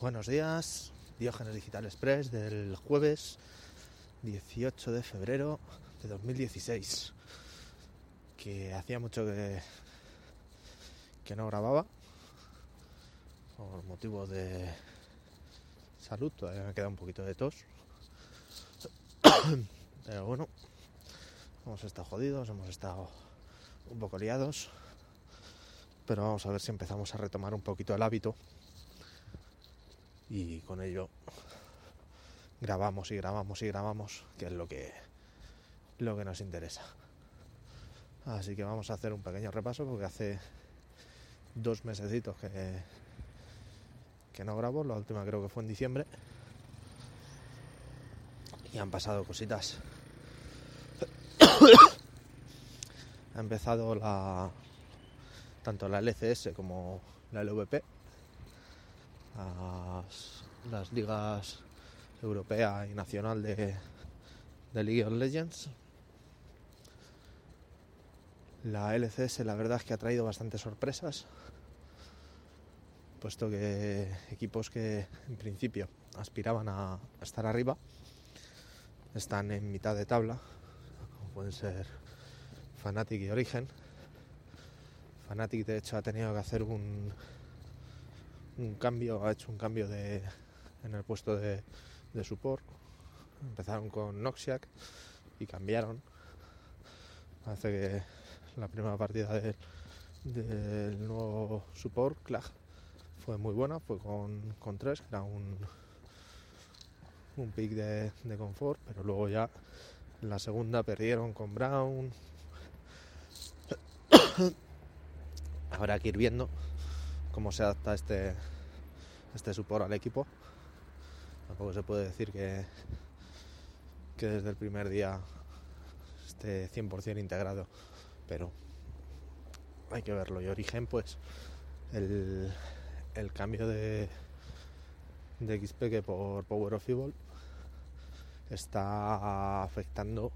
Buenos días, Diógenes Digital Express del jueves 18 de febrero de 2016. Que hacía mucho que, que no grababa por motivos de salud, todavía me queda un poquito de tos. Pero bueno, hemos estado jodidos, hemos estado un poco liados, pero vamos a ver si empezamos a retomar un poquito el hábito y con ello grabamos y grabamos y grabamos, que es lo que lo que nos interesa. Así que vamos a hacer un pequeño repaso porque hace dos mesecitos que, que no grabo, la última creo que fue en diciembre. Y han pasado cositas. ha empezado la tanto la LCS como la LVP, las, ligas europea y nacional de, de League of Legends. La LCS la verdad es que ha traído bastantes sorpresas, puesto que equipos que en principio aspiraban a estar arriba están en mitad de tabla, como pueden ser Fnatic y Origen. Fnatic de hecho ha tenido que hacer un, un cambio, ha hecho un cambio en el puesto de, de support. Empezaron con Noxiac y cambiaron. Parece que la primera partida del, nuevo support, Clag, fue muy buena, fue con, con tres, que era un, un pick de, de confort, pero luego ya la segunda perdieron con Brown. Habrá que ir viendo cómo se adapta este, este support al equipo. Tampoco se puede decir que, que desde el primer día esté 100% integrado, pero hay que verlo. Y Origen, pues, el, el cambio de, de XP por Power of Evil está afectando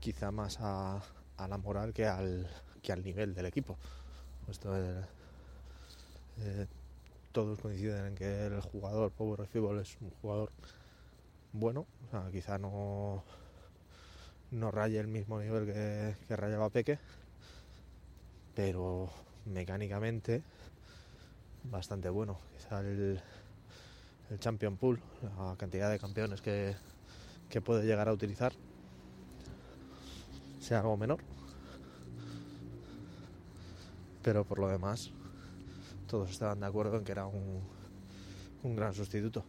quizá más a, la moral que al, que al nivel del equipo. Esto es, eh, todos coinciden en que el jugador Power Evil es un jugador bueno, o quizá no, no raye el mismo nivel que, que rayaba Peque, pero mecánicamente bastante bueno. Quizá el, el Champion Pool, la cantidad de campeones que, que puede llegar a utilizar, sea algo menor. Pero por lo demás, todos estaban de acuerdo en que era un, un gran sustituto.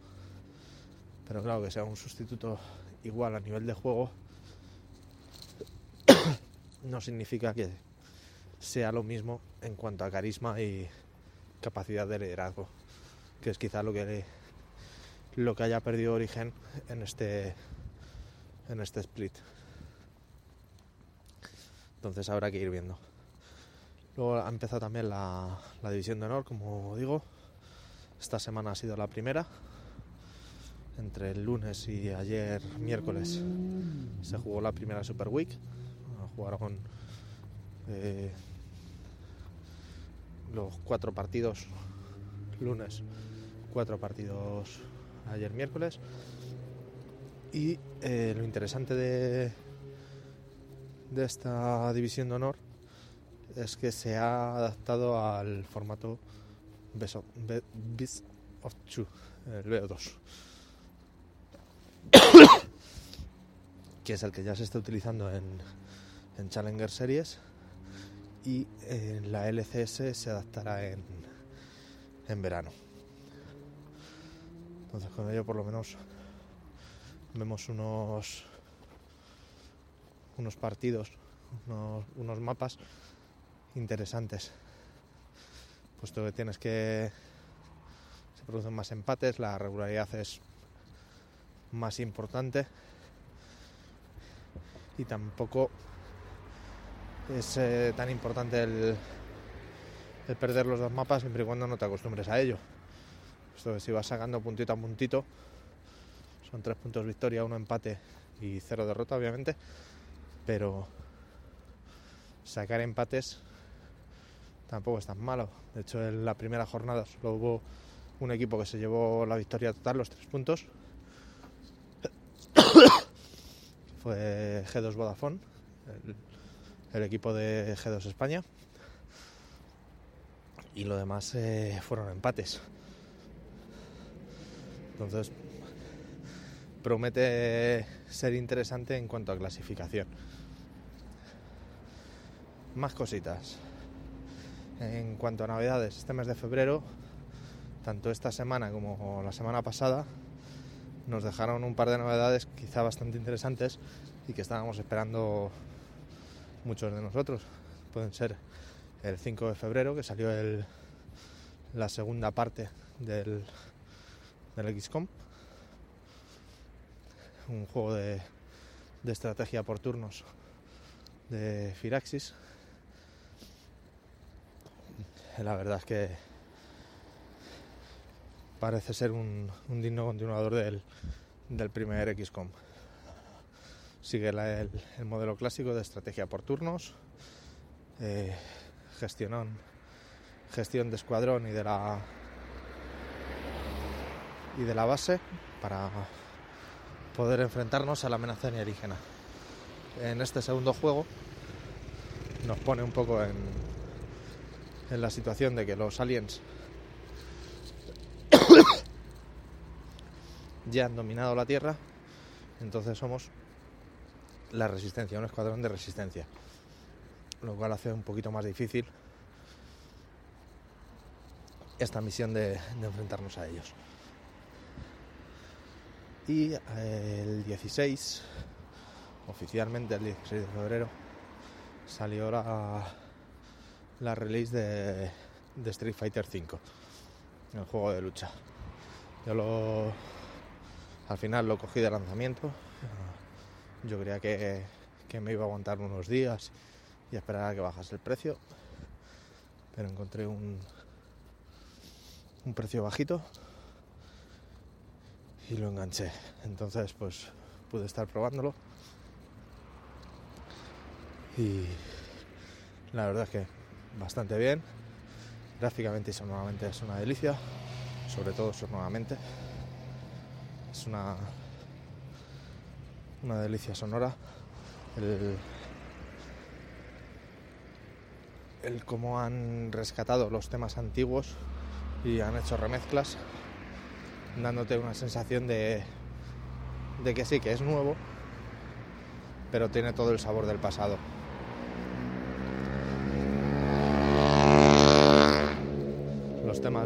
Pero claro, que sea un sustituto igual a nivel de juego no significa que sea lo mismo en cuanto a carisma y capacidad de liderazgo, que es quizá lo que lo que haya perdido origen en este en este split. Entonces habrá que ir viendo. Luego ha empezado también la, división de honor, como digo. Esta semana ha sido la primera. Entre el lunes y ayer miércoles se jugó la primera Super Week. Jugaron eh, los cuatro partidos lunes, cuatro partidos ayer miércoles. Y eh, lo interesante de, de esta división de honor es que se ha adaptado al formato Best of, Two, el BO2, que es el que ya se está utilizando en, en Challenger Series y en la LCS se adaptará en, en verano. Entonces con ello por lo menos vemos unos unos partidos, unos, unos mapas interesantes. Puesto que tienes que se producen más empates, la regularidad es más importante y tampoco es eh, tan importante el, el, perder los dos mapas siempre y cuando no te acostumbres a ello. Esto que si vas sacando puntito a puntito, son tres puntos victoria, uno empate y cero derrota, obviamente, pero sacar empates tampoco es tan malo. De hecho, en la primera jornada solo hubo un equipo que se llevó la victoria total, los tres puntos. Fue G2 Vodafone, el, el equipo de G2 España. Y lo demás eh, fueron empates. Entonces, promete ser interesante en cuanto a clasificación. Más cositas. En cuanto a navidades, este mes de febrero, tanto esta semana como la semana pasada, nos dejaron un par de novedades quizá bastante interesantes y que estábamos esperando muchos de nosotros. Pueden ser el 5 de febrero, que salió la segunda parte del, XCOM, un juego de estrategia por turnos de Firaxis. La verdad es que parece ser un, digno continuador del, del primer XCOM. Sigue el, modelo clásico de estrategia por turnos, eh, gestión, gestión de escuadrón y de la y de la base para poder enfrentarnos a la amenaza alienígena. En este segundo juego nos pone un poco en, en la situación de que los aliens ya han dominado la Tierra, entonces somos la resistencia, un escuadrón de resistencia, lo cual hace un poquito más difícil esta misión de, enfrentarnos a ellos. Y eh, el 16, oficialmente el 16 de febrero, salió la, la release de, Street Fighter V, el juego de lucha. Yo lo, al final lo cogí de lanzamiento. Yo creía que, que, me iba a aguantar unos días y esperar a que bajase el precio. Pero encontré un, un precio bajito y lo enganché. Entonces pues pude estar probándolo. Y la verdad es que bastante bien. Gráficamente y sonoramente es una delicia. Sobre todo sonoramente. Es una, una delicia sonora. El, el cómo han rescatado los temas antiguos y han hecho remezclas dándote una sensación de, de que sí, que es nuevo, pero tiene todo el sabor del pasado.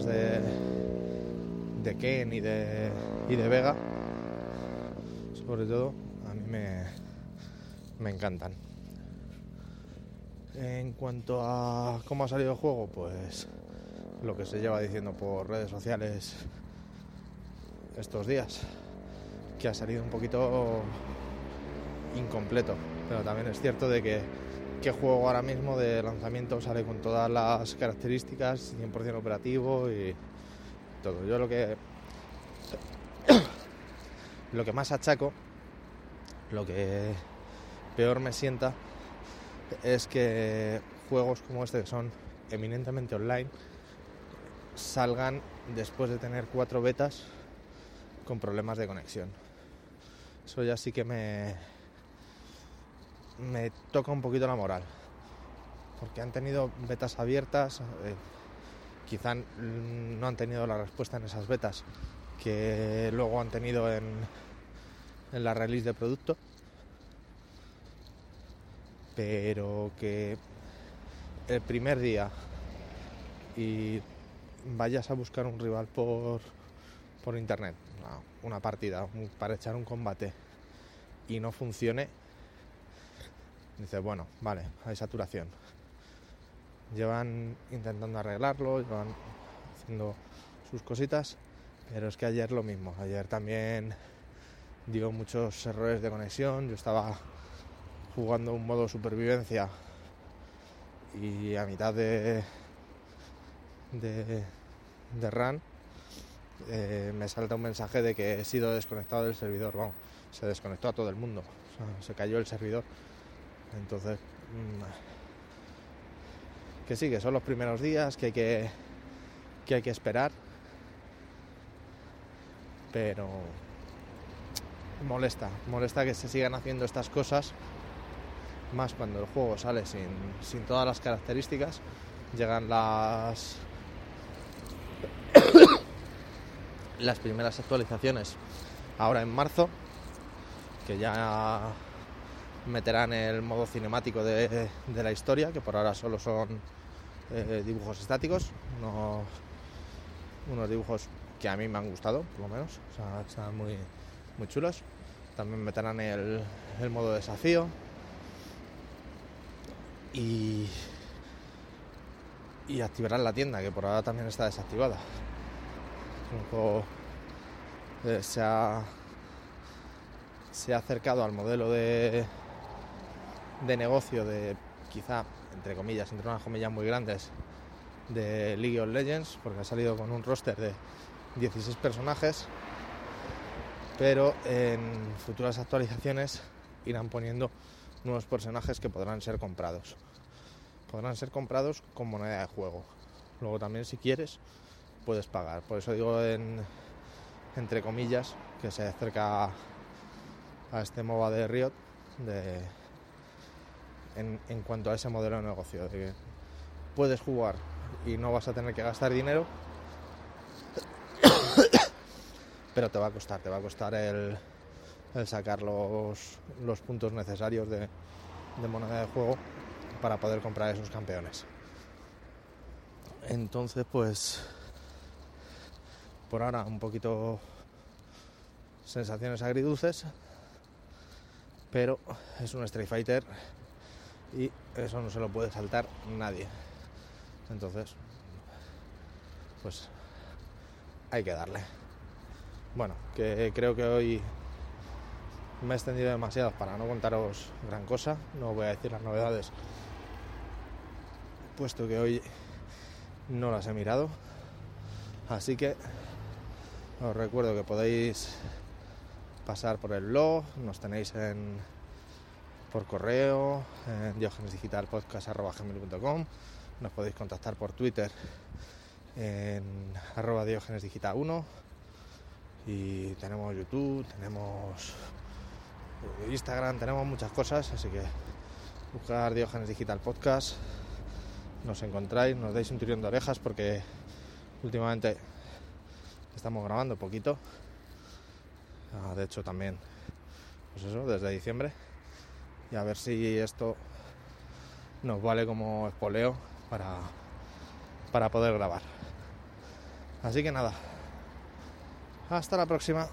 De, de Ken y de, y de Vega, sobre todo, a mí me, me encantan. En cuanto a cómo ha salido el juego, pues lo que se lleva diciendo por redes sociales estos días, que ha salido un poquito incompleto, pero también es cierto de que qué juego ahora mismo de lanzamiento sale con todas las características, 100% operativo y todo. Yo lo que lo que más achaco, lo que peor me sienta es que juegos como este que son eminentemente online salgan después de tener cuatro betas con problemas de conexión. Eso ya sí que me, me toca un poquito la moral. Porque han tenido betas abiertas, eh, quizá no han tenido la respuesta en esas betas que luego han tenido en, en la release de producto. Pero que el primer día y vayas a buscar un rival por, por internet una partida para echar un combate y no funcione, dices, bueno, vale, hay saturación. Llevan intentando arreglarlo, llevan haciendo sus cositas, pero es que ayer lo mismo. Ayer también dio muchos errores de conexión. Yo estaba jugando un modo supervivencia y a mitad de, de, de run eh, me salta un mensaje de que he sido desconectado del servidor. Vamos, se desconectó a todo el mundo. Se cayó el servidor. Entonces, mmm, que sí, que son los primeros días, que hay que, que hay que esperar. pero molesta, molesta que se sigan haciendo estas cosas, más cuando el juego sale sin, sin todas las características, llegan las las primeras actualizaciones ahora en marzo, que ya meterán el modo cinemático de, de la historia, que por ahora solo son eh, dibujos estáticos, unos, unos, dibujos que a mí me han gustado, por lo menos, están muy, muy chulos. También meterán el, el modo desafío y, y activarán la tienda, que por ahora también está desactivada. Poco, eh, se, ha, se ha acercado al modelo de, de negocio de quizá, entre comillas, entre unas comillas muy grandes, de League of Legends, porque ha salido con un roster de 16 personajes, pero en futuras actualizaciones irán poniendo nuevos personajes que podrán ser comprados. Podrán ser comprados con moneda de juego. Luego también si quieres puedes pagar. Por eso digo en, entre comillas que se acerca a este MOBA de Riot de, en, cuanto a ese modelo de negocio. De que puedes jugar y no vas a tener que gastar dinero, pero te va a costar, te va a costar el, el sacar los, los, puntos necesarios de, de moneda de juego para poder comprar esos campeones. Entonces, pues, por ahora un poquito sensaciones agridulces, pero es un Street Fighter y eso no se lo puede saltar nadie. Entonces, pues hay que darle. Bueno, que creo que hoy me he extendido demasiado para no contaros gran cosa. No voy a decir las novedades, puesto que hoy no las he mirado. Así que os recuerdo que podéis pasar por el blog, nos tenéis en por correo en diogenesdigitalpodcast.com nos podéis contactar por Twitter en arroba diogenesdigital 1 y tenemos YouTube, tenemos Instagram, tenemos muchas cosas, así que buscar Diógenes Digital Podcast, nos encontráis, nos dais un tirón de orejas porque últimamente estamos grabando poquito, ah, de hecho también, pues eso, desde diciembre, y a ver si esto nos vale como espoleo para, para poder grabar. Así que nada, hasta la próxima.